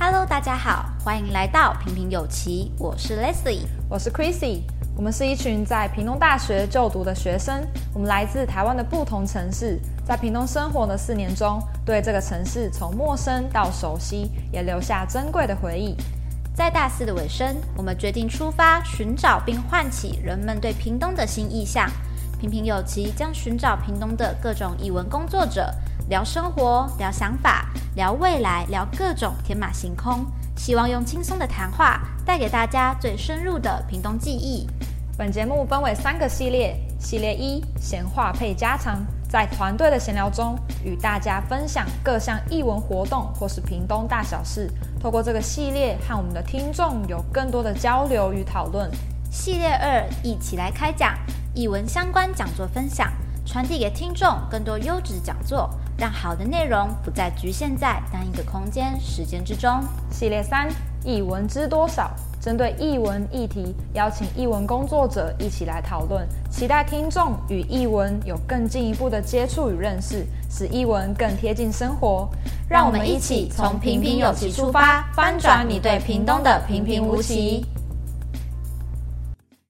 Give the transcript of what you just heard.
Hello，大家好，欢迎来到平平有奇，我是 Leslie，我是 Chrissy，我们是一群在屏东大学就读的学生，我们来自台湾的不同城市，在屏东生活的四年中，对这个城市从陌生到熟悉，也留下珍贵的回忆。在大四的尾声，我们决定出发，寻找并唤起人们对屏东的新意象。平平有奇将寻找屏东的各种译文工作者。聊生活，聊想法，聊未来，聊各种天马行空。希望用轻松的谈话带给大家最深入的屏东记忆。本节目分为三个系列：系列一，闲话配家常，在团队的闲聊中与大家分享各项艺文活动或是屏东大小事。透过这个系列，和我们的听众有更多的交流与讨论。系列二，一起来开讲，艺文相关讲座分享，传递给听众更多优质讲座。让好的内容不再局限在单一个空间、时间之中。系列三：译文知多少？针对译文议题，邀请译文工作者一起来讨论，期待听众与译文有更进一步的接触与认识，使译文更贴近生活。让我们一起从平平有奇出发，翻转你对屏东的平平无奇。